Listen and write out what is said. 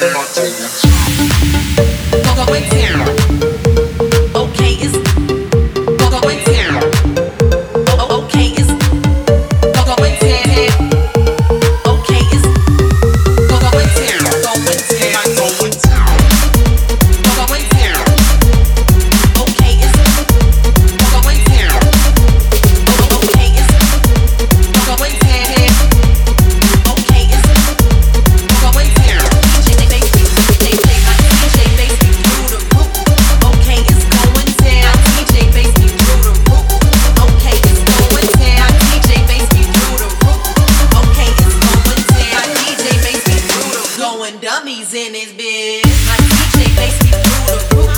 Martinez. In his bed. My DJ makes me through the roof.